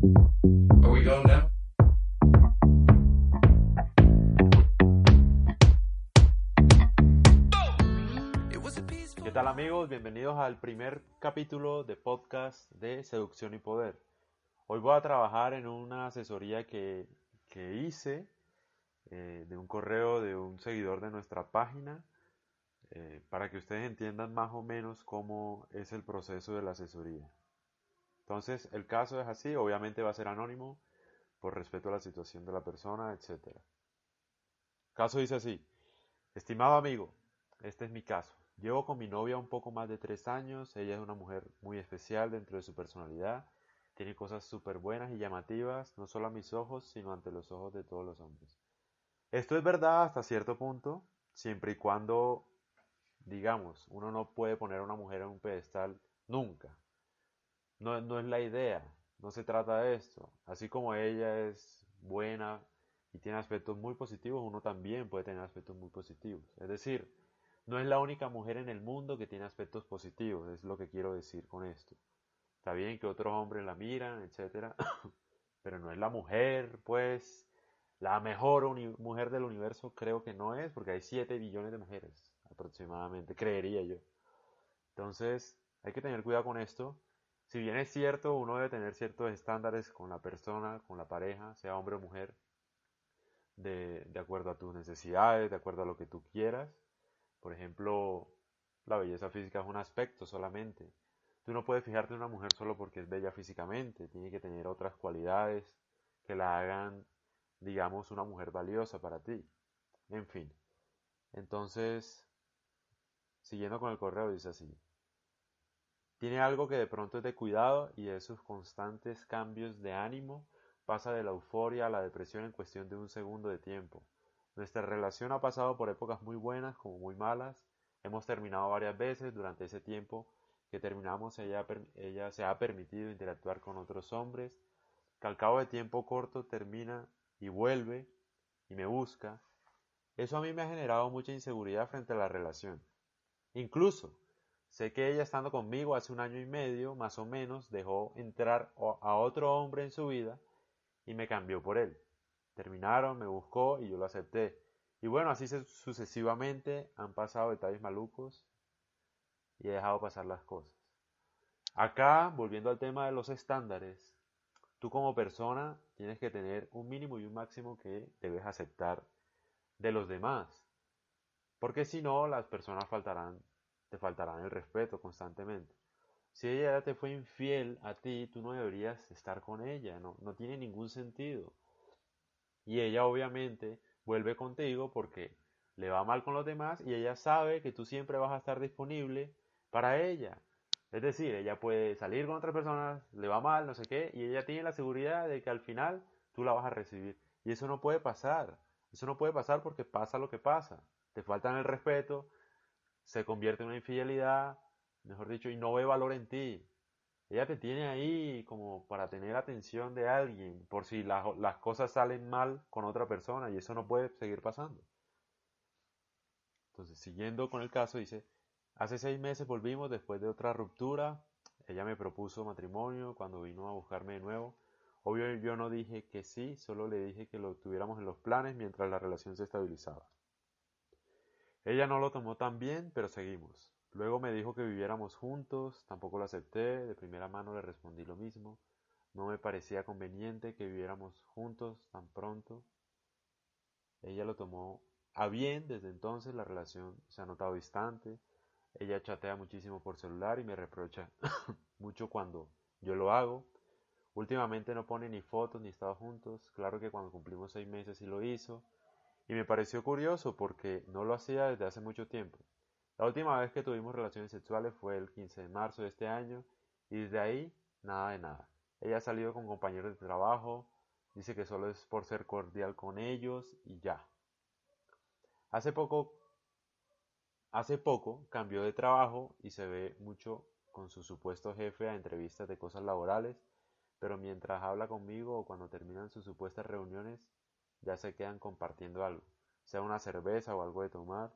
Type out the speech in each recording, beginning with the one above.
¿Qué tal amigos? Bienvenidos al primer capítulo de podcast de Seducción y Poder. Hoy voy a trabajar en una asesoría que, que hice eh, de un correo de un seguidor de nuestra página eh, para que ustedes entiendan más o menos cómo es el proceso de la asesoría. Entonces, el caso es así, obviamente va a ser anónimo por respeto a la situación de la persona, etc. Caso dice así, estimado amigo, este es mi caso. Llevo con mi novia un poco más de tres años, ella es una mujer muy especial dentro de su personalidad, tiene cosas súper buenas y llamativas, no solo a mis ojos, sino ante los ojos de todos los hombres. Esto es verdad hasta cierto punto, siempre y cuando, digamos, uno no puede poner a una mujer en un pedestal nunca. No, no es la idea, no se trata de esto. Así como ella es buena y tiene aspectos muy positivos, uno también puede tener aspectos muy positivos. Es decir, no es la única mujer en el mundo que tiene aspectos positivos, es lo que quiero decir con esto. Está bien que otros hombres la miran, etcétera, pero no es la mujer, pues, la mejor mujer del universo creo que no es, porque hay 7 billones de mujeres aproximadamente, creería yo. Entonces, hay que tener cuidado con esto. Si bien es cierto, uno debe tener ciertos estándares con la persona, con la pareja, sea hombre o mujer, de, de acuerdo a tus necesidades, de acuerdo a lo que tú quieras, por ejemplo, la belleza física es un aspecto solamente. Tú no puedes fijarte en una mujer solo porque es bella físicamente, tiene que tener otras cualidades que la hagan, digamos, una mujer valiosa para ti. En fin. Entonces, siguiendo con el correo, dice así. Tiene algo que de pronto es de cuidado y de sus constantes cambios de ánimo pasa de la euforia a la depresión en cuestión de un segundo de tiempo. Nuestra relación ha pasado por épocas muy buenas como muy malas. Hemos terminado varias veces durante ese tiempo que terminamos. Ella, ella se ha permitido interactuar con otros hombres. Que al cabo de tiempo corto termina y vuelve y me busca. Eso a mí me ha generado mucha inseguridad frente a la relación. Incluso sé que ella estando conmigo hace un año y medio, más o menos, dejó entrar a otro hombre en su vida y me cambió por él. Terminaron, me buscó y yo lo acepté. Y bueno, así sucesivamente han pasado detalles malucos y he dejado pasar las cosas. Acá, volviendo al tema de los estándares, tú como persona tienes que tener un mínimo y un máximo que debes aceptar de los demás. Porque si no, las personas faltarán, te faltarán el respeto constantemente. Si ella te fue infiel a ti, tú no deberías estar con ella, no, no tiene ningún sentido. Y ella obviamente vuelve contigo porque le va mal con los demás y ella sabe que tú siempre vas a estar disponible para ella. Es decir, ella puede salir con otras personas, le va mal, no sé qué, y ella tiene la seguridad de que al final tú la vas a recibir. Y eso no puede pasar. Eso no puede pasar porque pasa lo que pasa. Te faltan el respeto, se convierte en una infidelidad, mejor dicho, y no ve valor en ti. Ella te tiene ahí como para tener atención de alguien, por si las cosas salen mal con otra persona, y eso no puede seguir pasando. Entonces, siguiendo con el caso, dice, hace seis meses volvimos después de otra ruptura, ella me propuso matrimonio cuando vino a buscarme de nuevo. Obvio yo no dije que sí, solo le dije que lo tuviéramos en los planes mientras la relación se estabilizaba. Ella no lo tomó tan bien, pero seguimos. Luego me dijo que viviéramos juntos, tampoco lo acepté, de primera mano le respondí lo mismo. No me parecía conveniente que viviéramos juntos tan pronto. Ella lo tomó a bien, desde entonces la relación se ha notado distante. Ella chatea muchísimo por celular y me reprocha mucho cuando yo lo hago. Últimamente no pone ni fotos ni estados juntos. Claro que cuando cumplimos seis meses sí lo hizo. Y me pareció curioso porque no lo hacía desde hace mucho tiempo. La última vez que tuvimos relaciones sexuales fue el 15 de marzo de este año y desde ahí nada de nada. Ella ha salido con compañeros de trabajo, dice que solo es por ser cordial con ellos y ya. Hace poco hace poco cambió de trabajo y se ve mucho con su supuesto jefe a entrevistas de cosas laborales, pero mientras habla conmigo o cuando terminan sus supuestas reuniones ya se quedan compartiendo algo, sea una cerveza o algo de tomar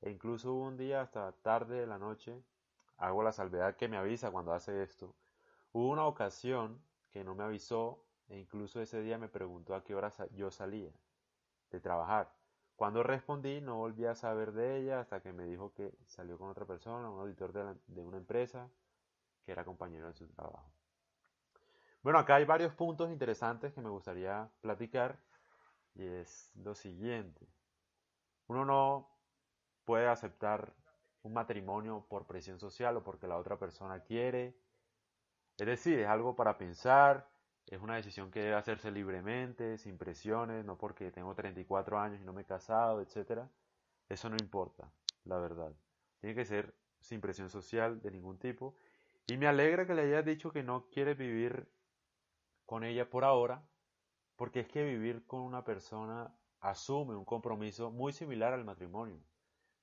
e incluso hubo un día hasta tarde de la noche, hago la salvedad que me avisa cuando hace esto, hubo una ocasión que no me avisó e incluso ese día me preguntó a qué hora yo salía de trabajar. Cuando respondí no volví a saber de ella hasta que me dijo que salió con otra persona, un auditor de, una empresa que era compañero de su trabajo. Bueno, acá hay varios puntos interesantes que me gustaría platicar y es lo siguiente. Uno no puede aceptar un matrimonio por presión social o porque la otra persona quiere. Es decir, es algo para pensar, es una decisión que debe hacerse libremente, sin presiones, no porque tengo 34 años y no me he casado, etc. Eso no importa, la verdad. Tiene que ser sin presión social de ningún tipo. Y me alegra que le hayas dicho que no quiere vivir con ella por ahora, porque es que vivir con una persona asume un compromiso muy similar al matrimonio.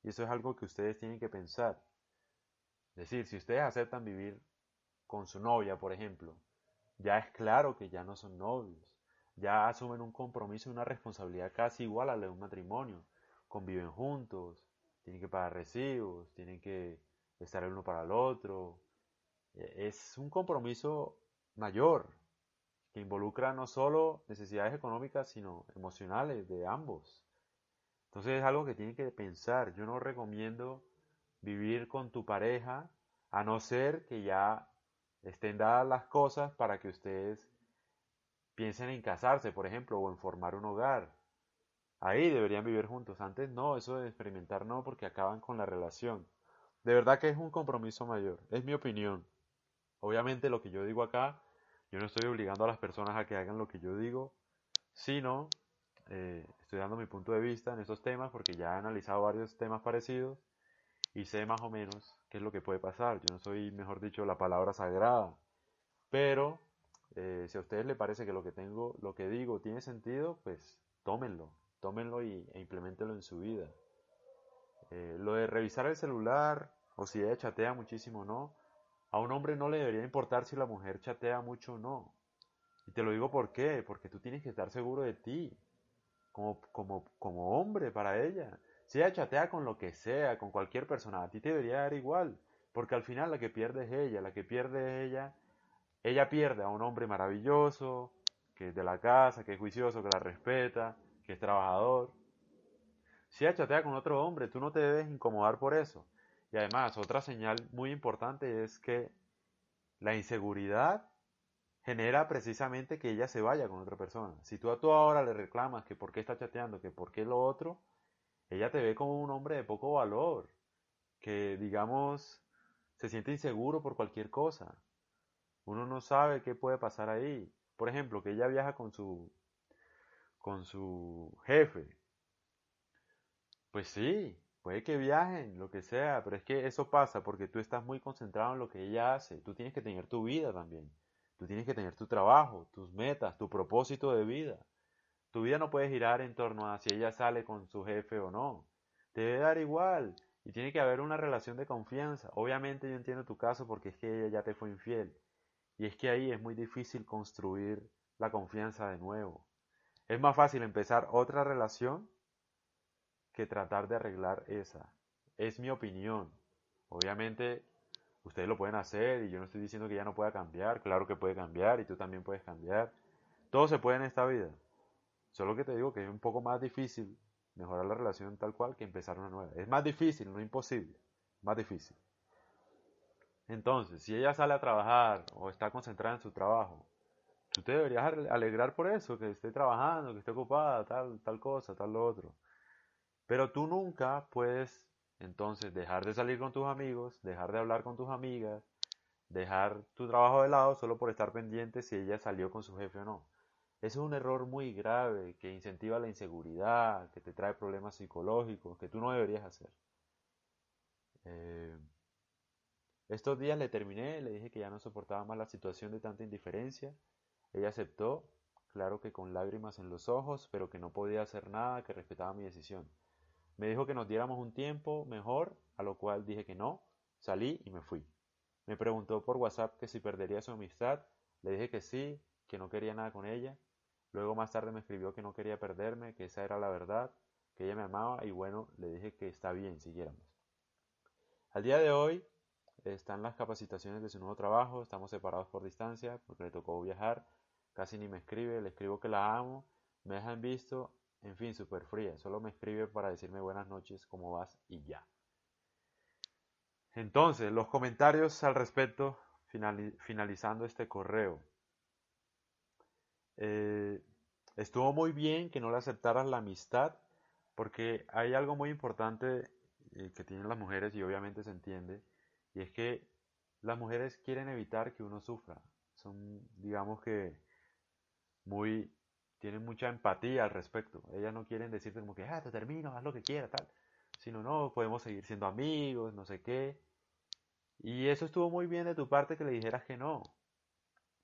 Y eso es algo que ustedes tienen que pensar. Es decir, si ustedes aceptan vivir con su novia, por ejemplo, ya es claro que ya no son novios. Ya asumen un compromiso y una responsabilidad casi igual a la de un matrimonio. Conviven juntos, tienen que pagar recibos, tienen que estar el uno para el otro. E, es un compromiso mayor que involucra no solo necesidades económicas, sino emocionales de ambos. Entonces es algo que tienen que pensar. Yo no recomiendo vivir con tu pareja a no ser que ya estén dadas las cosas para que ustedes piensen en casarse, por ejemplo, o en formar un hogar. Ahí deberían vivir juntos. Antes no, eso de experimentar no, porque acaban con la relación. De verdad que es un compromiso mayor. Es mi opinión. Obviamente lo que yo digo acá, yo no estoy obligando a las personas a que hagan lo que yo digo, sino eh, estoy dando mi punto de vista en estos temas porque ya he analizado varios temas parecidos y sé más o menos qué es lo que puede pasar. Yo no soy, mejor dicho, la palabra sagrada. Pero eh, si a ustedes les parece que lo que tengo, lo que digo tiene sentido, pues tómenlo, tómenlo y, e implementenlo en su vida. Eh, lo de revisar el celular o si ella chatea muchísimo o no, a un hombre no le debería importar si la mujer chatea mucho o no. Y te lo digo por qué, porque tú tienes que estar seguro de ti, como, hombre para ella. Si ella chatea con lo que sea, con cualquier persona, a ti te debería dar igual, porque al final la que pierde es ella, la que pierde es ella. Ella pierde a un hombre maravilloso, que es de la casa, que es juicioso, que la respeta, que es trabajador. Si ella chatea con otro hombre, tú no te debes incomodar por eso. Y además, otra señal muy importante es que la inseguridad genera precisamente que ella se vaya con otra persona. Si tú a tú ahora le reclamas que por qué está chateando, que por qué lo otro, ella te ve como un hombre de poco valor, que digamos se siente inseguro por cualquier cosa. Uno no sabe qué puede pasar ahí. Por ejemplo, que ella viaja con su con su jefe. Pues sí, puede que viajen, lo que sea, pero es que eso pasa porque tú estás muy concentrado en lo que ella hace. Tú tienes que tener tu vida también. Tú tienes que tener tu trabajo, tus metas, tu propósito de vida. Tu vida no puede girar en torno a si ella sale con su jefe o no. Te debe dar igual. Y tiene que haber una relación de confianza. Obviamente yo entiendo tu caso porque es que ella ya te fue infiel. Y es que ahí es muy difícil construir la confianza de nuevo. Es más fácil empezar otra relación que tratar de arreglar esa. Es mi opinión. Obviamente ustedes lo pueden hacer y yo no estoy diciendo que ella no pueda cambiar. Claro que puede cambiar y tú también puedes cambiar. Todo se puede en esta vida. Solo que te digo que es un poco más difícil mejorar la relación tal cual que empezar una nueva. Es más difícil, no imposible, más difícil. Entonces, si ella sale a trabajar o está concentrada en su trabajo, tú te deberías alegrar por eso, que esté trabajando, que esté ocupada, tal, tal cosa, tal lo otro. Pero tú nunca puedes entonces dejar de salir con tus amigos, dejar de hablar con tus amigas, dejar tu trabajo de lado solo por estar pendiente si ella salió con su jefe o no. Ese es un error muy grave que incentiva la inseguridad, que te trae problemas psicológicos, que tú no deberías hacer. Eh, estos días le terminé, le dije que ya no soportaba más la situación de tanta indiferencia. Ella aceptó, claro que con lágrimas en los ojos, pero que no podía hacer nada, que respetaba mi decisión. Me dijo que nos diéramos un tiempo mejor, a lo cual dije que no, salí y me fui. Me preguntó por WhatsApp que si perdería su amistad, le dije que sí, que no quería nada con ella, Luego más tarde me escribió que no quería perderme, que esa era la verdad, que ella me amaba y bueno, le dije que está bien, siguiéramos. Al día de hoy, está en las capacitaciones de su nuevo trabajo, estamos separados por distancia porque le tocó viajar, casi ni me escribe, le escribo que la amo, me deja en visto, en fin, súper fría, solo me escribe para decirme buenas noches, cómo vas y ya. Entonces, los comentarios al respecto, finalizando este correo. Eh, estuvo muy bien que no le aceptaras la amistad, porque hay algo muy importante eh, que tienen las mujeres y obviamente se entiende, y es que las mujeres quieren evitar que uno sufra. Son, digamos que, muy, tienen mucha empatía al respecto. Ellas no quieren decirte como que, ah, te termino, haz lo que quieras, tal. Sino, no, podemos seguir siendo amigos, no sé qué. Y eso estuvo muy bien de tu parte que le dijeras que no.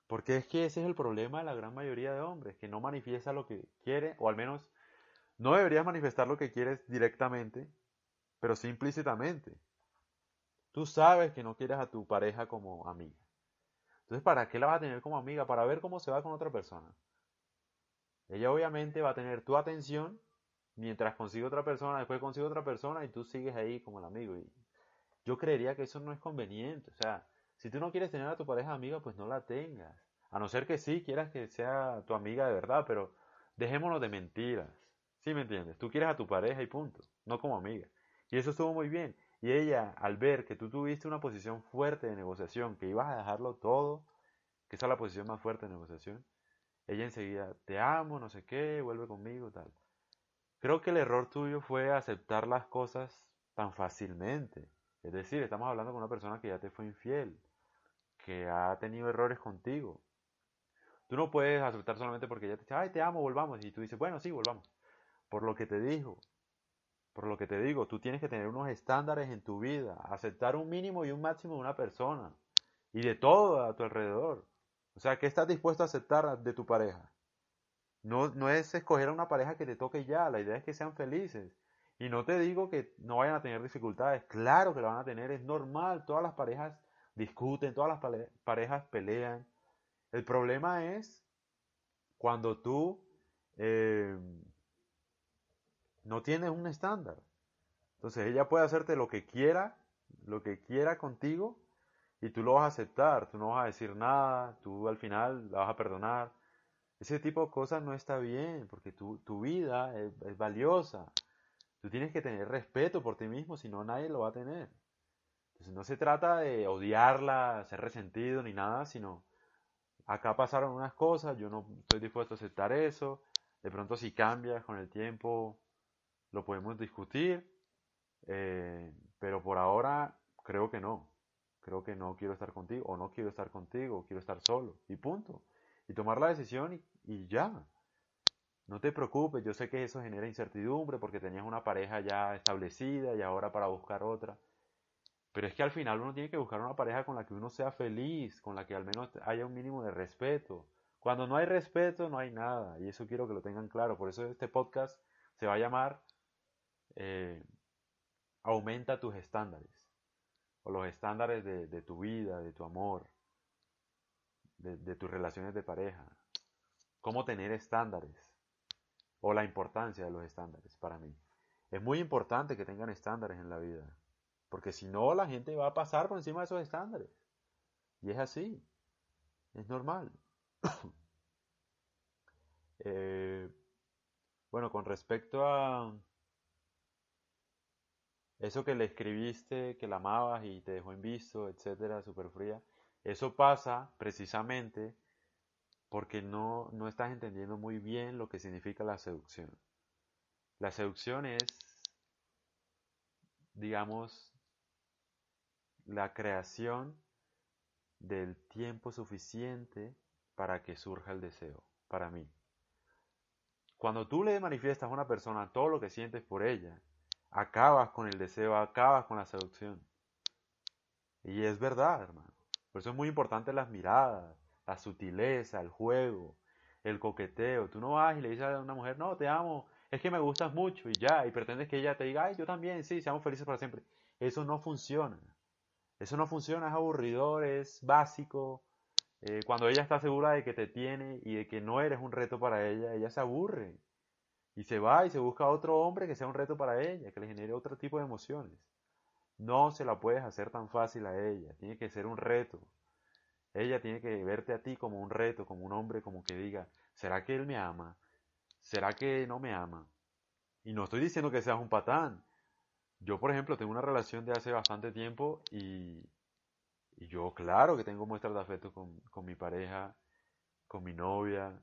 Porque es que ese es el problema de la gran mayoría de hombres, que no manifiesta lo que quiere, o al menos no deberías manifestar lo que quieres directamente, pero sí implícitamente. Tú sabes que no quieres a tu pareja como amiga. Entonces, ¿para qué la vas a tener como amiga? Para ver cómo se va con otra persona. Ella obviamente va a tener tu atención mientras consigue otra persona, después consigue otra persona y tú sigues ahí como el amigo. Y yo creería que eso no es conveniente. O sea, si tú no quieres tener a tu pareja amiga, pues no la tengas. A no ser que sí quieras que sea tu amiga de verdad, pero dejémonos de mentiras. ¿Sí me entiendes? Tú quieres a tu pareja y punto, no como amiga. Y eso estuvo muy bien. Y ella, al ver que tú tuviste una posición fuerte de negociación, que ibas a dejarlo todo, que esa es la posición más fuerte de negociación, ella enseguida, te amo, no sé qué, vuelve conmigo, tal. Creo que el error tuyo fue aceptar las cosas tan fácilmente. Es decir, estamos hablando con una persona que ya te fue infiel, que ha tenido errores contigo. Tú no puedes aceptar solamente porque ella te dice, ay, te amo, volvamos. Y tú dices, bueno, sí, volvamos. Por lo que te dijo, por lo que te digo, tú tienes que tener unos estándares en tu vida, aceptar un mínimo y un máximo de una persona y de todo a tu alrededor. O sea, ¿qué estás dispuesto a aceptar de tu pareja? No, no es escoger a una pareja que te toque ya, la idea es que sean felices. Y no te digo que no vayan a tener dificultades, claro que lo van a tener, es normal, todas las parejas discuten, todas las parejas pelean. El problema es cuando tú eh, no tienes un estándar. Entonces ella puede hacerte lo que quiera, lo que quiera contigo, y tú lo vas a aceptar, tú no vas a decir nada, tú al final la vas a perdonar. Ese tipo de cosas no está bien, porque tu, tu vida es, valiosa. Tú tienes que tener respeto por ti mismo, si no nadie lo va a tener. Entonces no se trata de odiarla, ser resentido ni nada, sino acá pasaron unas cosas, yo no estoy dispuesto a aceptar eso. De pronto si cambias con el tiempo, lo podemos discutir, eh, pero por ahora creo que no. Creo que no quiero estar contigo, o no quiero estar contigo, quiero estar solo, y punto. Y tomar la decisión y, y ya. No te preocupes, yo sé que eso genera incertidumbre porque tenías una pareja ya establecida y ahora para buscar otra. Pero es que al final uno tiene que buscar una pareja con la que uno sea feliz, con la que al menos haya un mínimo de respeto. Cuando no hay respeto, no hay nada. Y eso quiero que lo tengan claro. Por eso este podcast se va a llamar eh, aumenta tus estándares, o los estándares de, tu vida, de tu amor, de, tus relaciones de pareja. Cómo tener estándares, o la importancia de los estándares para mí. Es muy importante que tengan estándares en la vida, porque si no la gente va a pasar por encima de esos estándares. Y es así, es normal. Eh, bueno, con respecto a, eso que le escribiste, que la amabas y te dejó en visto, etcétera, súper fría, eso pasa precisamente porque no, no estás entendiendo muy bien lo que significa la seducción. La seducción es, digamos, la creación del tiempo suficiente para que surja el deseo, para mí. Cuando tú le manifiestas a una persona todo lo que sientes por ella, acabas con el deseo, acabas con la seducción. Y es verdad, hermano. Por eso es muy importante las miradas, la sutileza, el juego, el coqueteo. Tú no vas y le dices a una mujer, no, te amo, es que me gustas mucho y ya, y pretendes que ella te diga, ay, yo también, sí, seamos felices para siempre. Eso no funciona. Eso no funciona, es aburridor, es básico. Eh, cuando ella está segura de que te tiene y de que no eres un reto para ella, ella se aburre. Y se va y se busca otro hombre que sea un reto para ella, que le genere otro tipo de emociones. no se la puedes hacer tan fácil a ella, tiene que ser un reto. Ella tiene que verte a ti como un reto, como un hombre, como que diga, ¿será que él me ama? ¿Será que no me ama? Y no estoy diciendo que seas un patán. Yo, por ejemplo, tengo una relación de hace bastante tiempo y, y yo, claro que tengo muestras de afecto con, con mi pareja, con mi novia.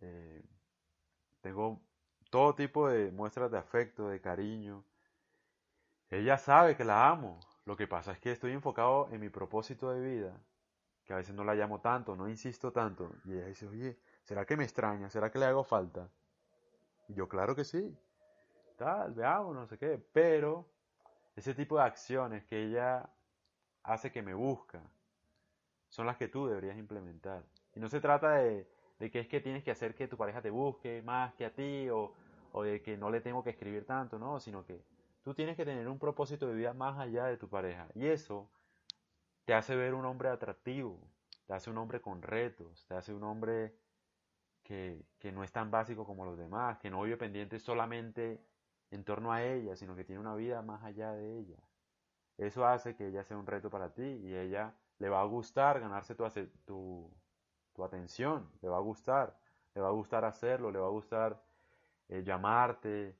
Eh, tengo todo tipo de muestras de afecto, de cariño. Ella sabe que la amo. Lo que pasa es que estoy enfocado en mi propósito de vida, que a veces no la llamo tanto, no insisto tanto. Y ella dice, oye, ¿será que me extraña? ¿Será que le hago falta? Y yo, claro que sí. Tal, veamos, no sé qué. Pero ese tipo de acciones que ella hace que me busca son las que tú deberías implementar. Y no se trata de, de que es que tienes que hacer que tu pareja te busque más que a ti o, o de que no le tengo que escribir tanto, no, sino que tú tienes que tener un propósito de vida más allá de tu pareja. Y eso te hace ver un hombre atractivo, te hace un hombre con retos, te hace un hombre que, que no es tan básico como los demás, que no vive pendiente solamente en torno a ella, sino que tiene una vida más allá de ella. Eso hace que ella sea un reto para ti y ella le va a gustar ganarse tu, tu, tu atención, le va a gustar, le va a gustar hacerlo, le va a gustar eh, llamarte,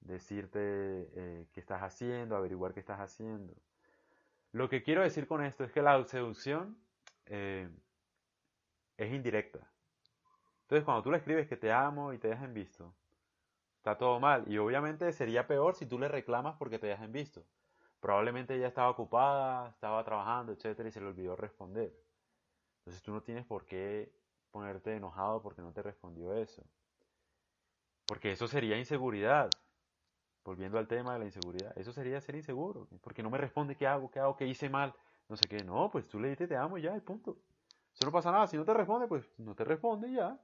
decirte eh, qué estás haciendo, averiguar qué estás haciendo. Lo que quiero decir con esto es que la seducción eh, es indirecta. Entonces cuando tú le escribes que te amo y te dejan visto, está todo mal. Y obviamente sería peor si tú le reclamas porque te dejan visto. Probablemente ella estaba ocupada, estaba trabajando, etcétera, y se le olvidó responder. Entonces tú no tienes por qué ponerte enojado porque no te respondió eso. Porque eso sería inseguridad. Volviendo al tema de la inseguridad, eso sería ser inseguro. Porque no me responde qué hago, qué hago, qué hice mal, no sé qué. No, pues tú le dices te amo y ya, y punto. Eso no pasa nada. Si no te responde, pues no te responde y ya.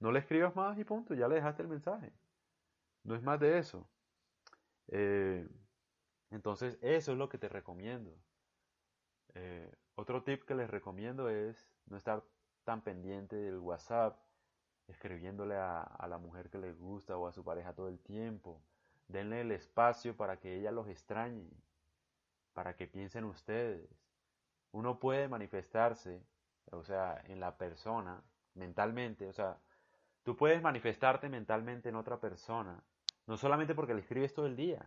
No le escribas más y punto. Ya le dejaste el mensaje. No es más de eso. Eh, entonces, eso es lo que te recomiendo. Eh, otro tip que les recomiendo es no estar tan pendiente del WhatsApp, escribiéndole a, la mujer que les gusta o a su pareja todo el tiempo. Denle el espacio para que ella los extrañe, para que piensen ustedes. Uno puede manifestarse, o sea, en la persona, mentalmente, o sea, tú puedes manifestarte mentalmente en otra persona, no solamente porque le escribes todo el día.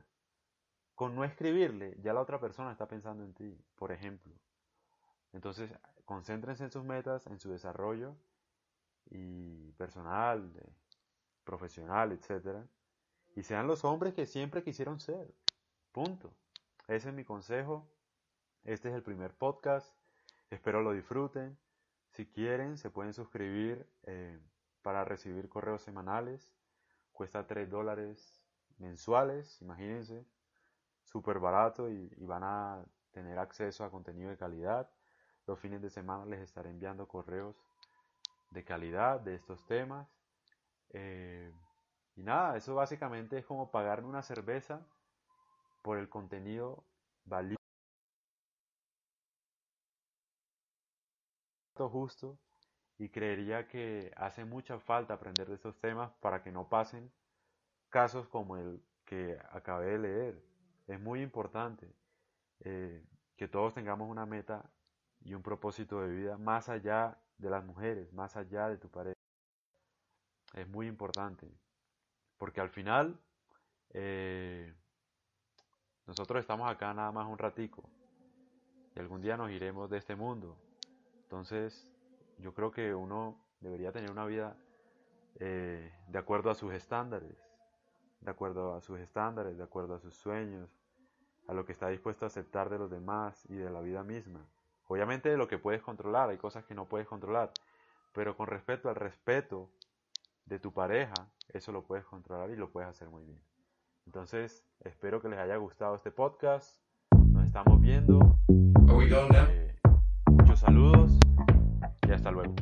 Con no escribirle, ya la otra persona está pensando en ti, por ejemplo. Entonces, concéntrense en sus metas, en su desarrollo y personal, profesional, etc. Y sean los hombres que siempre quisieron ser. Punto. Ese es mi consejo. Este es el primer podcast. Espero lo disfruten. Si quieren, se pueden suscribir eh, para recibir correos semanales. Cuesta 3 dólares mensuales, imagínense. Súper barato y van a tener acceso a contenido de calidad los fines de semana les estaré enviando correos de calidad de estos temas. Eh, y nada, eso básicamente es como pagarme una cerveza por el contenido valioso justo y creería que hace mucha falta aprender de estos temas para que no pasen casos como el que acabé de leer. Es muy importante eh, que todos tengamos una meta y un propósito de vida más allá de las mujeres, más allá de tu pareja. Es muy importante, porque al final eh, nosotros estamos acá nada más un ratico y algún día nos iremos de este mundo. Entonces, yo creo que uno debería tener una vida eh, de acuerdo a sus estándares, de acuerdo a sus estándares, de acuerdo a sus sueños, a lo que está dispuesto a aceptar de los demás y de la vida misma. Obviamente lo que puedes controlar, hay cosas que no puedes controlar, pero con respecto al respeto de tu pareja, eso lo puedes controlar y lo puedes hacer muy bien. Entonces, espero que les haya gustado este podcast. Nos estamos viendo. Eh, muchos saludos y hasta luego.